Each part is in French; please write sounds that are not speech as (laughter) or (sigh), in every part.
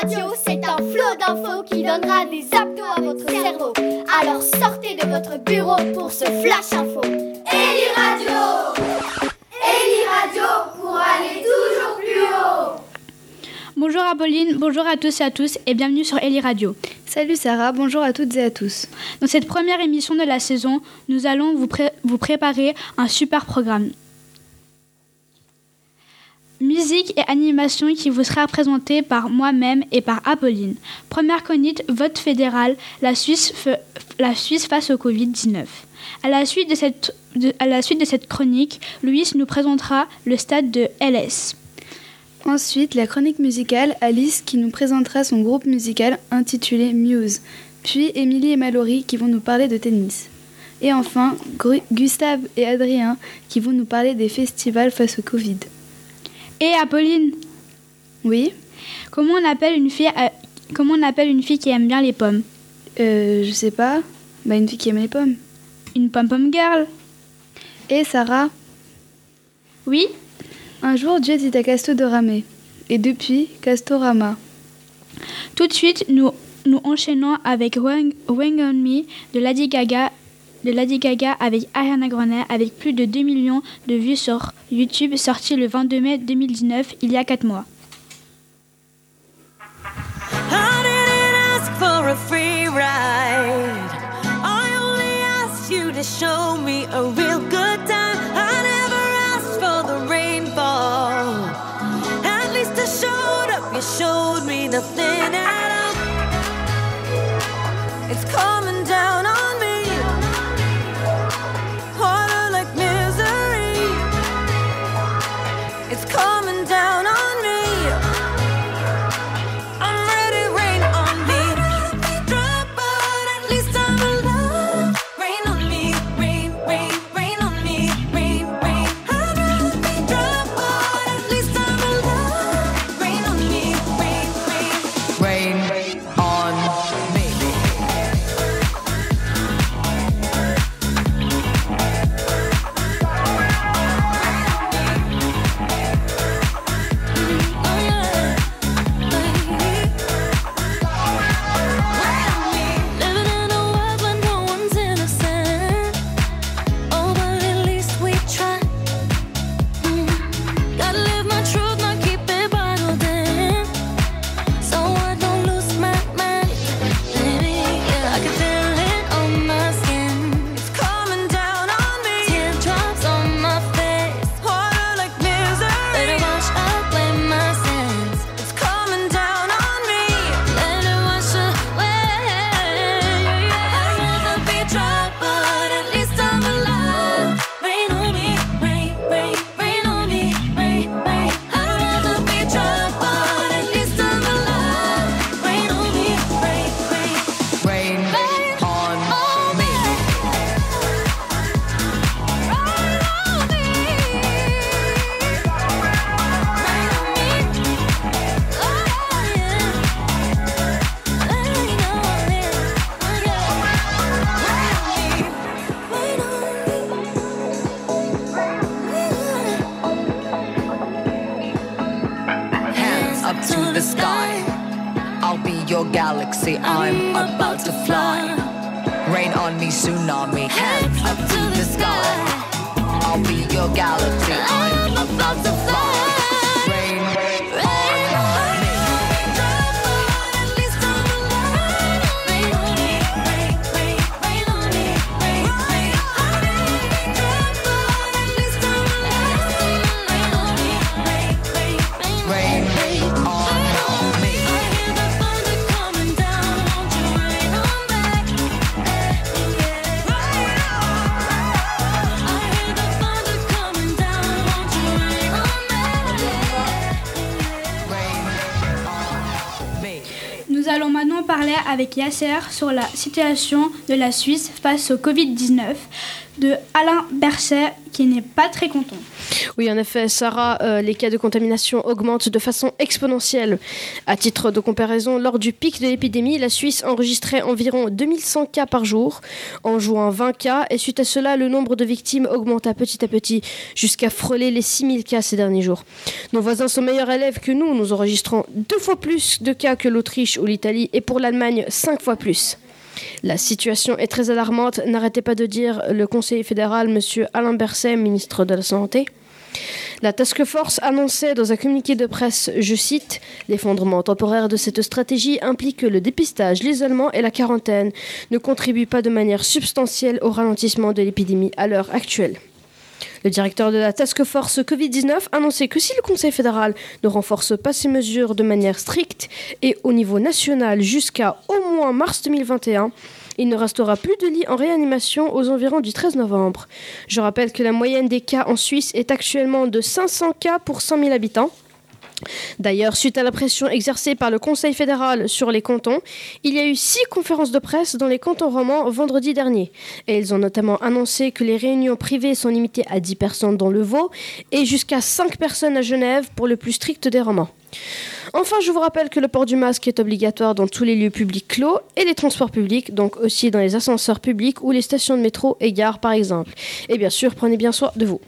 Radio, c'est un flot d'infos qui donnera des abdos à votre cerveau. Alors sortez de votre bureau pour ce flash info. Eli Radio Eli Radio pour aller toujours plus haut. Bonjour Apolline, bonjour à tous et à tous et bienvenue sur Eli Radio. Salut Sarah, bonjour à toutes et à tous. Dans cette première émission de la saison, nous allons vous, pré- vous préparer un super programme. Musique et animation qui vous sera présenté par moi-même et par Apolline. Première chronique, vote fédéral, la Suisse, face au Covid-19. À la, suite de cette, à la suite de cette chronique, Louis nous présentera le stade de LS. Ensuite, la chronique musicale, Alice qui nous présentera son groupe musical intitulé Muse. Puis Émilie et Mallory qui vont nous parler de tennis. Et enfin, Gustave et Adrien qui vont nous parler des festivals face au Covid. Et Apolline, Oui comment on appelle une fille, à- comment on appelle une fille qui aime bien les pommes? Euh, je sais pas. Bah, une fille qui aime les pommes. Une pom-pom girl Et Sarah Oui Un jour, Dieu dit à Casto de ramer. Et depuis, Castorama. Tout de suite, nous, nous enchaînons avec Wang, Wang on Me de Lady Gaga, de Lady Gaga avec Ariana Grande avec plus de 2 millions de vues sur YouTube sorti le 22 mai 2019, il y a 4 mois. I didn't ask soon. Avec Yasser sur la situation de la Suisse face au Covid-19 de Alain Berset qui n'est pas très content. Oui, en effet, Sarah, euh, les cas de contamination augmentent de façon exponentielle. À titre de comparaison, lors du pic de l'épidémie, la Suisse enregistrait environ 2100 cas par jour, en jouant 20 cas, et suite à cela, le nombre de victimes augmenta petit à petit jusqu'à frôler les 6000 cas ces derniers jours. Nos voisins sont meilleurs élèves que nous, nous enregistrons deux fois plus de cas que l'Autriche ou l'Italie, et pour l'Allemagne, cinq fois plus. La situation est très alarmante, n'arrêtez pas de dire le conseiller fédéral, M. Alain Berset, ministre de la Santé. La task force annonçait dans un communiqué de presse, je cite, L'effondrement temporaire de cette stratégie implique que le dépistage, l'isolement et la quarantaine ne contribuent pas de manière substantielle au ralentissement de l'épidémie à l'heure actuelle. Le directeur de la task force Covid-19 annonçait que si le Conseil fédéral ne renforce pas ces mesures de manière stricte et au niveau national jusqu'à au moins mars 2021, il ne restera plus de lits en réanimation aux environs du 13 novembre. Je rappelle que la moyenne des cas en Suisse est actuellement de 500 cas pour 100 000 habitants. D'ailleurs, suite à la pression exercée par le Conseil fédéral sur les cantons, il y a eu six conférences de presse dans les cantons romans vendredi dernier. Et ils ont notamment annoncé que les réunions privées sont limitées à 10 personnes dans le Vaud et jusqu'à 5 personnes à Genève pour le plus strict des romans. Enfin, je vous rappelle que le port du masque est obligatoire dans tous les lieux publics clos et les transports publics, donc aussi dans les ascenseurs publics ou les stations de métro et gares par exemple. Et bien sûr, prenez bien soin de vous.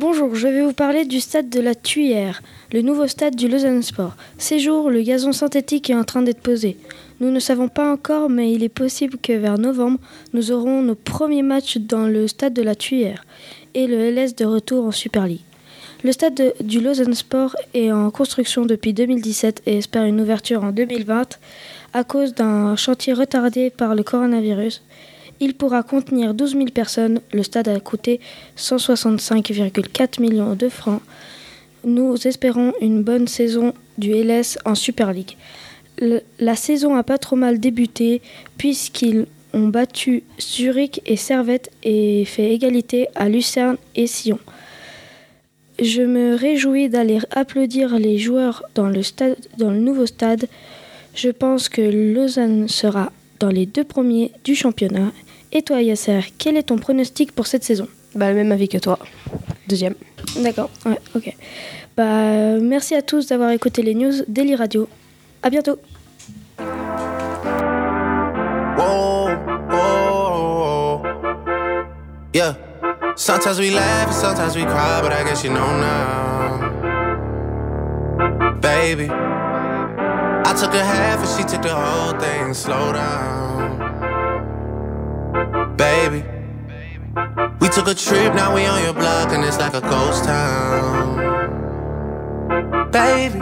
Bonjour, je vais vous parler du stade de la Tuyère, le nouveau stade du Lausanne Sport. Ces jours, le gazon synthétique est en train d'être posé. Nous ne savons pas encore, mais il est possible que vers novembre, nous aurons nos premiers matchs dans le stade de la Tuyère et le LS de retour en Super League. Le stade de- du Lausanne Sport est en construction depuis 2017 et espère une ouverture en 2020 à cause d'un chantier retardé par le coronavirus. Il pourra contenir 12 000 personnes. Le stade a coûté 165,4 millions de francs. Nous espérons une bonne saison du LS en Super League. Le- la saison a pas trop mal débuté puisqu'ils ont battu Zurich et Servette et fait égalité à Lucerne et Sion. Je me réjouis d'aller applaudir les joueurs dans le nouveau stade. Je pense que Lausanne sera dans les deux premiers du championnat. Et toi, Yasser, quel est ton pronostic pour cette saison? Bah, le même avis que toi. Deuxième. D'accord, ouais, ok. Bah, merci à tous d'avoir écouté les news d'Eli Radio. À bientôt. Whoa, whoa, yeah. Sometimes we laugh and sometimes we cry, but I guess you know now, baby. I took a half and she took the whole thing. Slow down, baby. We took a trip, now we on your block and it's like a ghost town, baby.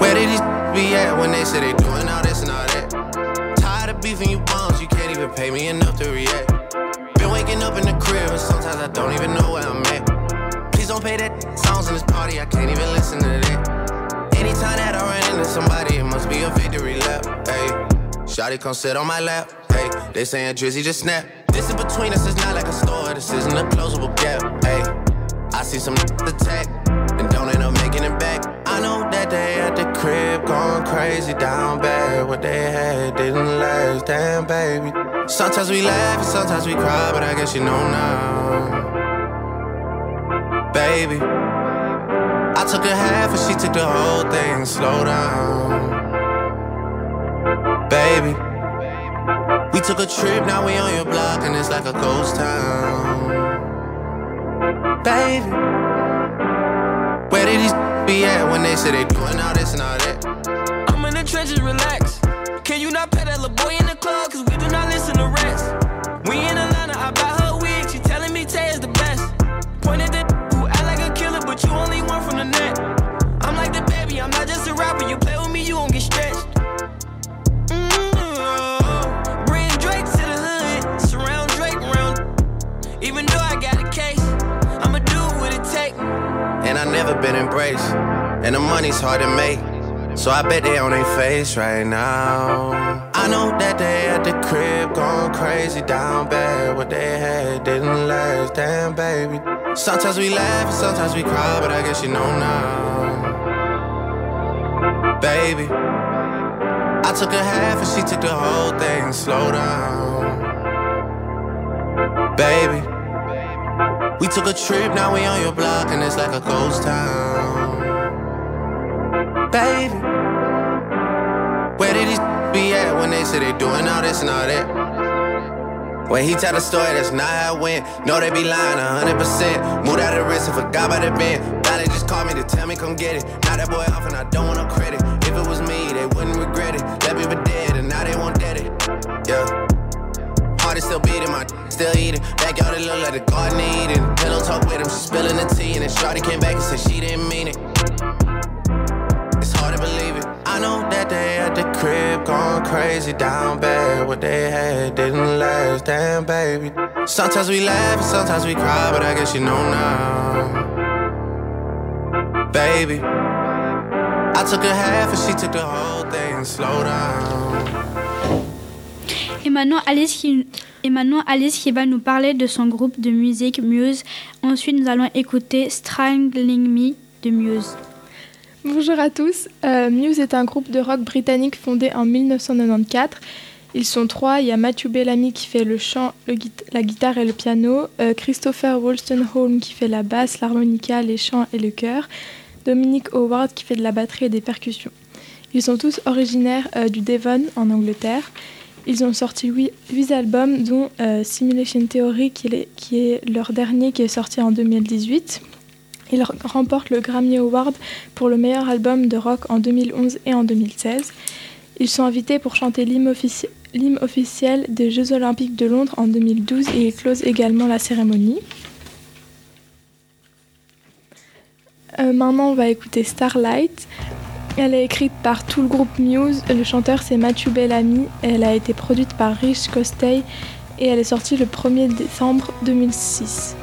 Where did these (laughs) be at when they say they doing all this and all that? Tired of beefing you bums, you can't even pay me enough to react. Been waking up in the crib and sometimes I don't even know where I'm at. Please don't pay that (laughs) songs in this party, I can't even listen to that. Anytime that I run into somebody, it must be a victory lap. Hey, Shotty come sit on my lap. Hey, they saying Drizzy just snap. This in between us is not like a store, this isn't a closable gap. Hey, I see some attack and don't end up making it back. I know that they at the crib going crazy down bad. What they had didn't last, damn baby. Sometimes we laugh and sometimes we cry, but I guess you know now, baby. I took a half and she took the whole thing. Slow down, baby. Took a trip, now we on your block and it's like a ghost town, baby. Where did these (laughs) be at when they say they doing all this and all that? I'm in the trenches, relax. Can you not pet that little boy in the club? Cause we do not listen to rest. Never been embraced. And the money's hard to make. So I bet they on their face right now. I know that they at the crib going crazy down bad. What they had didn't last, damn baby. Sometimes we laugh and sometimes we cry, but I guess you know now. Baby, I took a half and she took the whole thing. Slow down, baby. We took a trip, now we on your block, and it's like a ghost town. Baby, where did these (laughs) be at when they say they doing all this and all that? When he tell the story, that's not how it went. No, they be lying 100%. Moved out of the risk and forgot about the bend. Now they just call me to tell me come get it. Now that boy off and I don't want no credit. If it was me, they wouldn't regret it. Left me for dead and now they want dead it. Yeah. Heart is still beating, my (laughs) still eating. It look like the garden Eden. Pillow talk with him, she spilling the tea, and then Shorty came back and said she didn't mean it. It's hard to believe it. I know that they at the crib going crazy down bad. What they had didn't last, damn baby. Sometimes we laugh and sometimes we cry, but I guess you know now, baby. I took a half and she took the whole thing. Slow down. Et maintenant, qui, et maintenant, Alice qui va nous parler de son groupe de musique Muse. Ensuite, nous allons écouter Strangling Me de Muse. Bonjour à tous. Euh, Muse est un groupe de rock britannique fondé en 1994. Ils sont trois. Il y a Matthew Bellamy qui fait le chant, la guitare et le piano. euh, Christopher Wolstenholme qui fait la basse, l'harmonica, les chants et le chœur. Dominic Howard qui fait de la batterie et des percussions. Ils sont tous originaires euh, du Devon en Angleterre. Ils ont sorti huit, huit albums, dont euh, Simulation Theory qui est, leur dernier qui est sorti en 2018. Ils remportent le Grammy Award pour le meilleur album de rock en 2011 et en 2016. Ils sont invités pour chanter l'hymne officiel des Jeux Olympiques de Londres en 2012 et ils closent également la cérémonie. Euh, maintenant, on va écouter Starlight. Elle est écrite par tout le groupe Muse. Le chanteur, c'est Matthew Bellamy. Elle a été produite par Rich Costey et elle est sortie le 1er décembre 2006.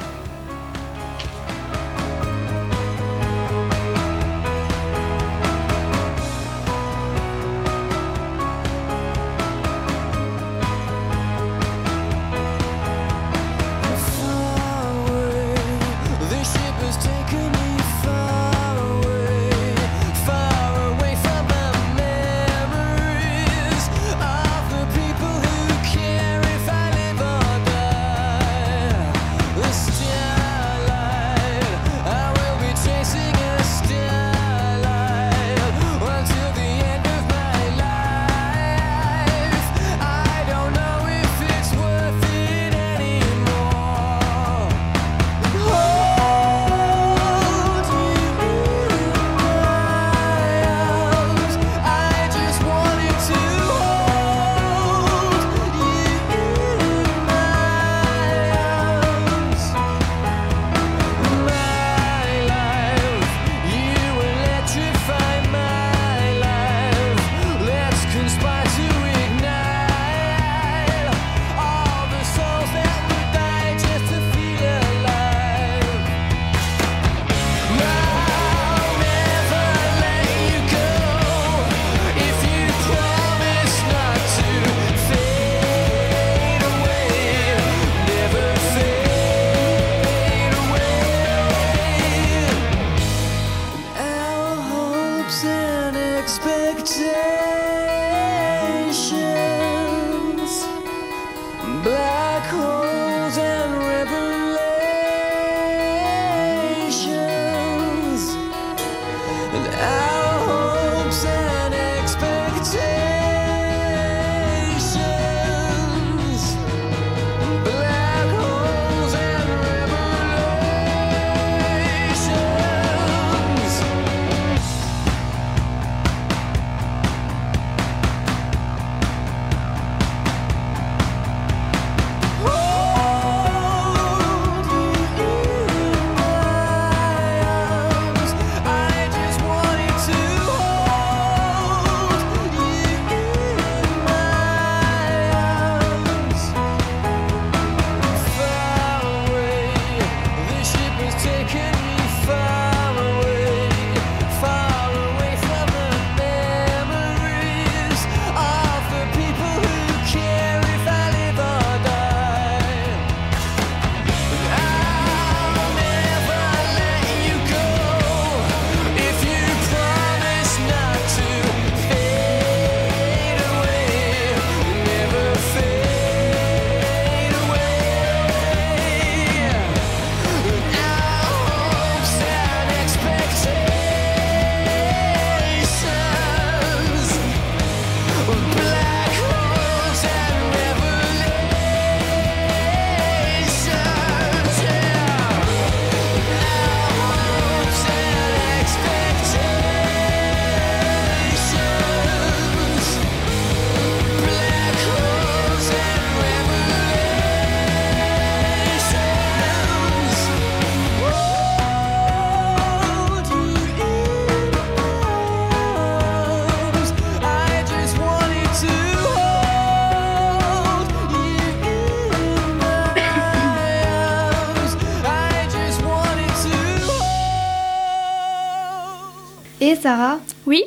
Sarah Oui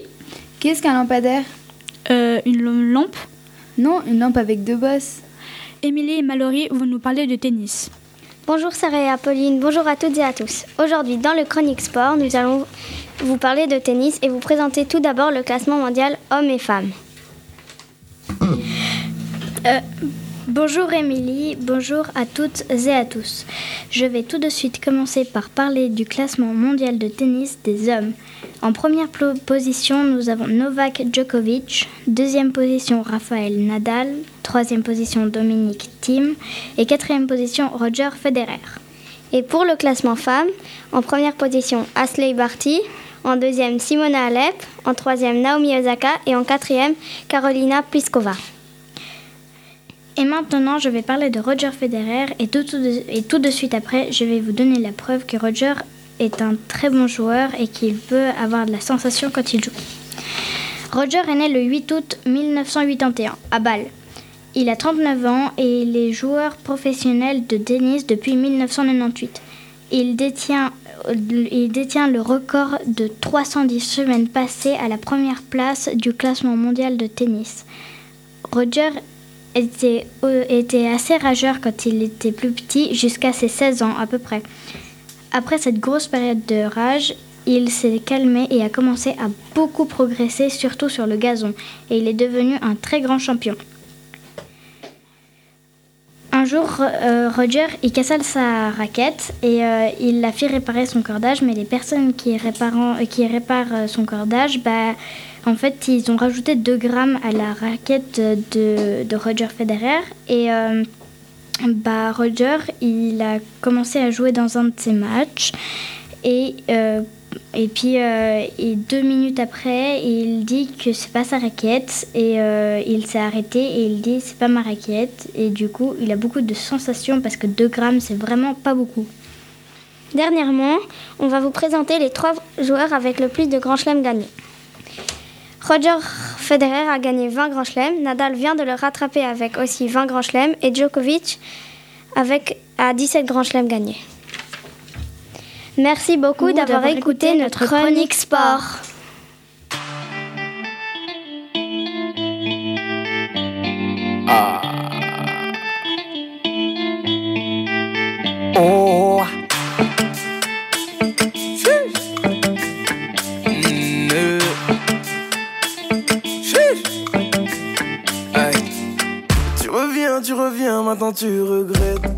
Qu'est-ce qu'un lampadaire Euh, une lampe Non, une lampe avec deux bosses. Émilie et Mallory vont nous parler de tennis. Bonjour Sarah et Apolline, bonjour à toutes et à tous. Aujourd'hui, dans le Chronique Sport, nous allons vous parler de tennis et vous présenter tout d'abord le classement mondial hommes et femmes. Euh, bonjour Émilie, bonjour à toutes et à tous. Je vais tout de suite commencer par parler du classement mondial de tennis des hommes. En première position, nous avons Novak Djokovic, deuxième position Rafael Nadal, troisième position Dominique Thiem et quatrième position Roger Federer. Et pour le classement femmes, en première position Asley Barty, en deuxième Simona Alep, en troisième Naomi Osaka et en quatrième Carolina Pliskova. Et maintenant, je vais parler de Roger Federer et tout, de suite après, je vais vous donner la preuve que Roger est un très bon joueur et qu'il peut avoir de la sensation quand il joue. Roger est né le 8 août 1981 à Bâle. Il a 39 ans et il est joueur professionnel de tennis depuis 1998. Il détient, il détient le record de 310 semaines passées à la première place du classement mondial de tennis. Roger était, euh, était assez rageur quand il était plus petit, jusqu'à ses 16 ans à peu près. Après cette grosse période de rage, il s'est calmé et a commencé à beaucoup progresser, surtout sur le gazon, et il est devenu un très grand champion. Un jour, euh, Roger, il cassa sa raquette et euh, il a fait réparer son cordage, mais les personnes qui, qui réparent euh, son cordage, bah, en fait, ils ont rajouté 2 grammes à la raquette de, Roger Federer. Et euh, bah, Roger, il a commencé à jouer dans un de ses matchs. Et, euh, et puis, euh, deux minutes après, il dit que c'est pas sa raquette. Et il s'est arrêté et il dit c'est pas ma raquette. Et du coup, il a beaucoup de sensations parce que 2 grammes, c'est vraiment pas beaucoup. Dernièrement, on va vous présenter les trois joueurs avec le plus de grands chelems gagnés. Roger Federer a gagné 20 grands chelems, Nadal vient de le rattraper avec aussi 20 grands chelems et Djokovic avec à 17 grands chelems gagnés. Merci beaucoup d'avoir écouté notre chronique sport. Oh. Reviens, maintenant tu regrettes.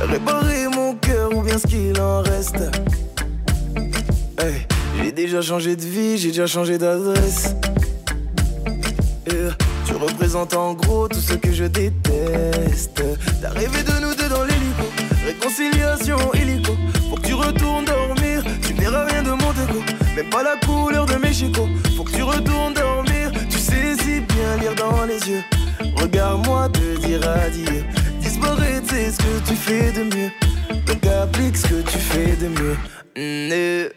Réparer mon cœur ou bien ce qu'il en reste. Hey. J'ai déjà changé de vie, j'ai déjà changé d'adresse. Tu représentes en gros tout ce que je déteste. T'as rêvé de nous deux dans l'hélico. Réconciliation illico. Faut que tu retournes dormir. Tu verras rien de mon déco. Même pas la couleur de mes chicots. Faut que tu retournes dormir. Tu sais si bien lire dans les yeux. Regarde-moi te dire adieu. Disparaître, c'est ce que tu fais de mieux? Donc applique ce que tu fais de mieux. Mm, eh.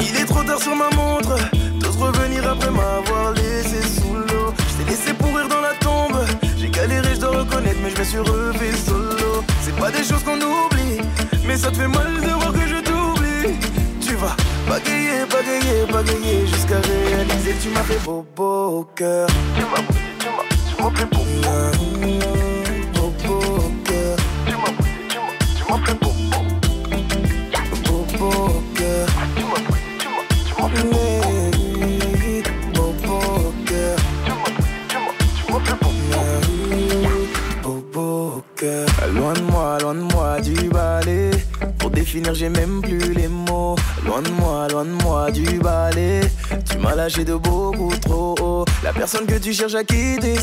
Il est trop tard sur ma montre. T'oses revenir après m'avoir laissé sous l'eau? Je t'ai laissé pourrir dans la tombe. J'ai galéré, je dois reconnaître, mais je me suis refait solo. C'est pas des choses qu'on oublie, mais ça te fait mal de voir que je t'oublie. Tu vas bagayer, bagayer, bagayer jusqu'à réaliser que tu m'as fait beau, beau au cœur. J'ai même plus les mots. Loin de moi, loin de moi du balai. Tu m'as lâché de beaucoup trop haut. Personne que tu cherches à quitter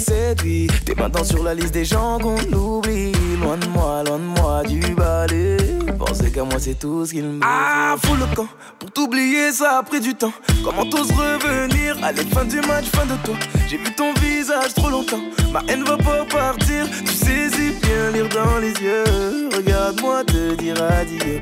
vie. T'es maintenant sur la liste des gens qu'on oublie. Loin de moi, loin de moi du balai. Penser qu'à moi, c'est tout ce qu'il me Ah, fous le camp. Pour t'oublier, ça a pris du temps. Comment t'oses revenir Allez, fin du match, fin de toi? J'ai vu ton visage trop longtemps. Ma haine va pas partir. Tu sais si bien lire dans les yeux. Regarde-moi te dire adieu.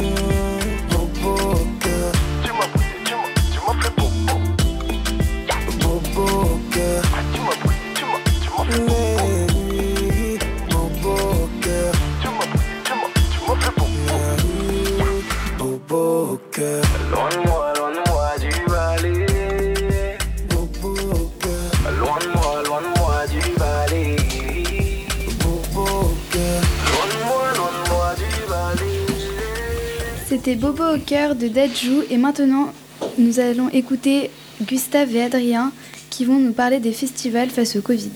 C'était Bobo au cœur de Dajou et maintenant nous allons écouter Gustave et Adrien qui vont nous parler des festivals face au Covid.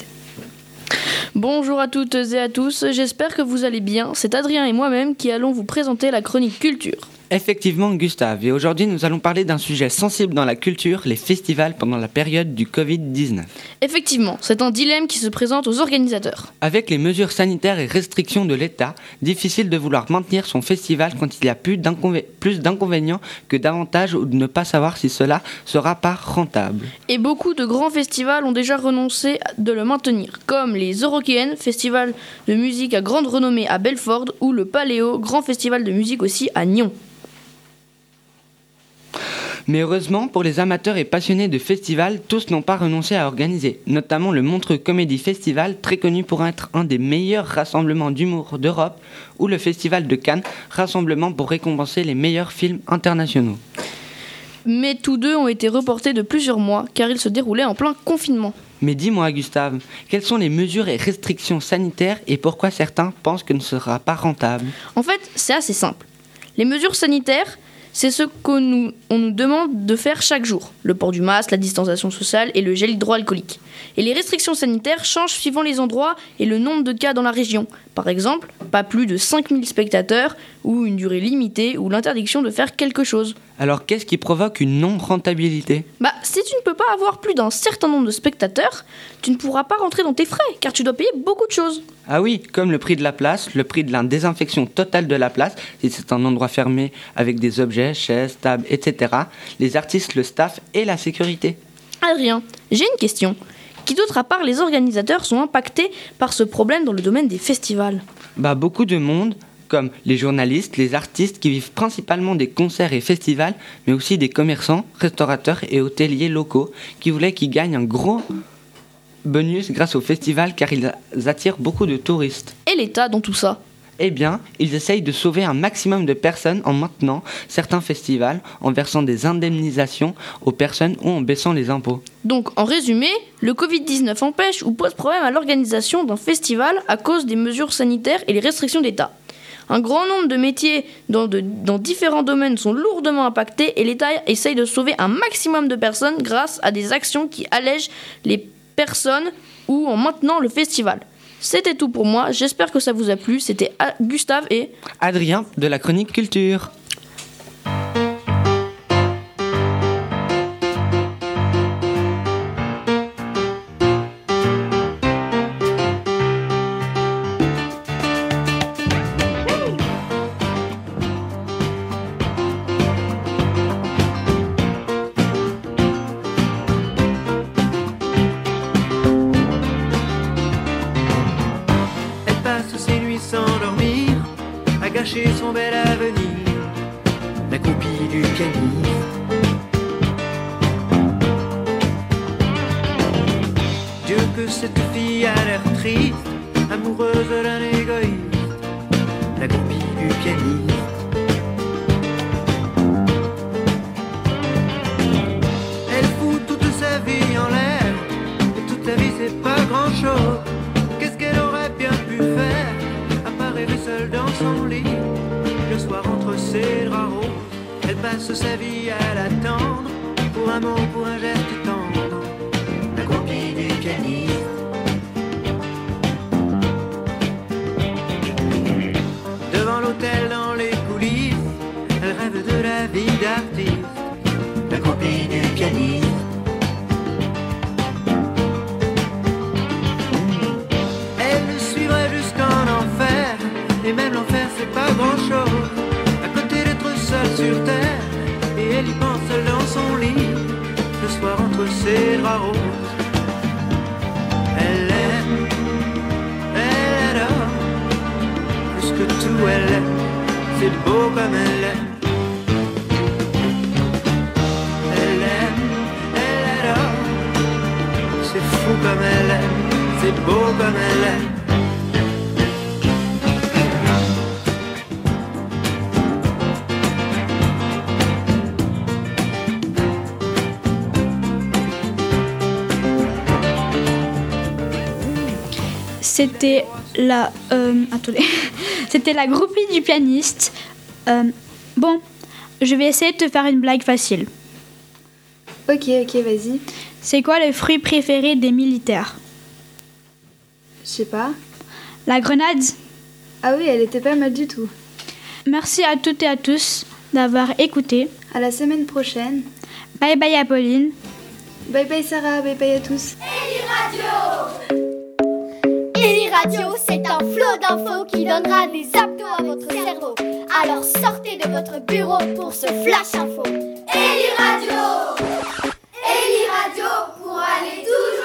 Bonjour à toutes et à tous, j'espère que vous allez bien. C'est Adrien et moi-même qui allons vous présenter la chronique culture. Effectivement, Gustave, et aujourd'hui nous allons parler d'un sujet sensible dans la culture, les festivals pendant la période du Covid-19. Effectivement, c'est un dilemme qui se présente aux organisateurs. Avec les mesures sanitaires et restrictions de l'État, difficile de vouloir maintenir son festival quand il y a plus d'inconvé- plus d'inconvénients que d'avantages ou de ne pas savoir si cela sera pas rentable. Et beaucoup de grands festivals ont déjà renoncé de le maintenir, comme les Eurokéennes, festival de musique à grande renommée à Belfort, ou le Paléo, grand festival de musique aussi à Nyon. Mais heureusement, pour les amateurs et passionnés de festivals, tous n'ont pas renoncé à organiser, notamment le Montreux Comedy Festival, très connu pour être un des meilleurs rassemblements d'humour d'Europe, ou le Festival de Cannes, rassemblement pour récompenser les meilleurs films internationaux. Mais tous deux ont été reportés de plusieurs mois, car ils se déroulaient en plein confinement. Mais dis-moi, Gustave, quelles sont les mesures et restrictions sanitaires et pourquoi certains pensent que ne sera pas rentable? En fait, c'est assez simple. Les mesures sanitaires, c'est ce qu'on nous, on nous demande de faire chaque jour. Le port du masque, la distanciation sociale et le gel hydroalcoolique. Et les restrictions sanitaires changent suivant les endroits et le nombre de cas dans la région. Par exemple, pas plus de 5000 spectateurs ou une durée limitée ou l'interdiction de faire quelque chose. Alors qu'est-ce qui provoque une non-rentabilité? Bah, si tu ne peux pas avoir plus d'un certain nombre de spectateurs, tu ne pourras pas rentrer dans tes frais car tu dois payer beaucoup de choses. Ah oui, comme le prix de la place, le prix de la désinfection totale de la place, si c'est un endroit fermé avec des objets, chaises, tables, etc., les artistes, le staff et la sécurité. Adrien, j'ai une question. Qui d'autre à part les organisateurs sont impactés par ce problème dans le domaine des festivals? Bah beaucoup de monde, comme les journalistes, les artistes qui vivent principalement des concerts et festivals, mais aussi des commerçants, restaurateurs et hôteliers locaux qui voulaient qu'ils gagnent un gros bonus grâce au festival car ils attirent beaucoup de touristes. Et l'État dans tout ça? Eh bien, ils essayent de sauver un maximum de personnes en maintenant certains festivals, en versant des indemnisations aux personnes ou en baissant les impôts. Donc, en résumé, le Covid-19 empêche ou pose problème à l'organisation d'un festival à cause des mesures sanitaires et les restrictions d'État. Un grand nombre de métiers dans, différents domaines sont lourdement impactés et l'État essaye de sauver un maximum de personnes grâce à des actions qui allègent les personnes ou en maintenant le festival. C'était tout pour moi, j'espère que ça vous a plu. C'était Gustave et Adrien de la chronique culture. À gâcher son bel avenir, la copie du pianiste. Dieu que cette fille a l'air triste, amoureuse d'un égoïste, la copie du pianiste. Elle fout toute sa vie en l'air, et toute sa vie c'est pas grand chose. Draps roses Elle passe sa vie à l'attendre Pour un mot, pour un geste tendre. La copie du pianiste Devant l'hôtel, C'était la. euh, attendez. (laughs) C'était la groupie du pianiste. Euh, bon, je vais essayer de te faire une blague facile. Ok, ok, vas-y. C'est quoi le fruit préféré des militaires? Je sais pas. La grenade Ah oui, elle était pas mal du tout. Merci à toutes et à tous d'avoir écouté. À la semaine prochaine. Bye bye Apolline. Bye bye Sarah, bye bye à tous. Eli Radio, radio, c'est un flot d'infos qui donnera des abdos à votre cerveau. Alors sortez de votre bureau pour ce flash info. Eli Radio Eli Radio pour aller toujours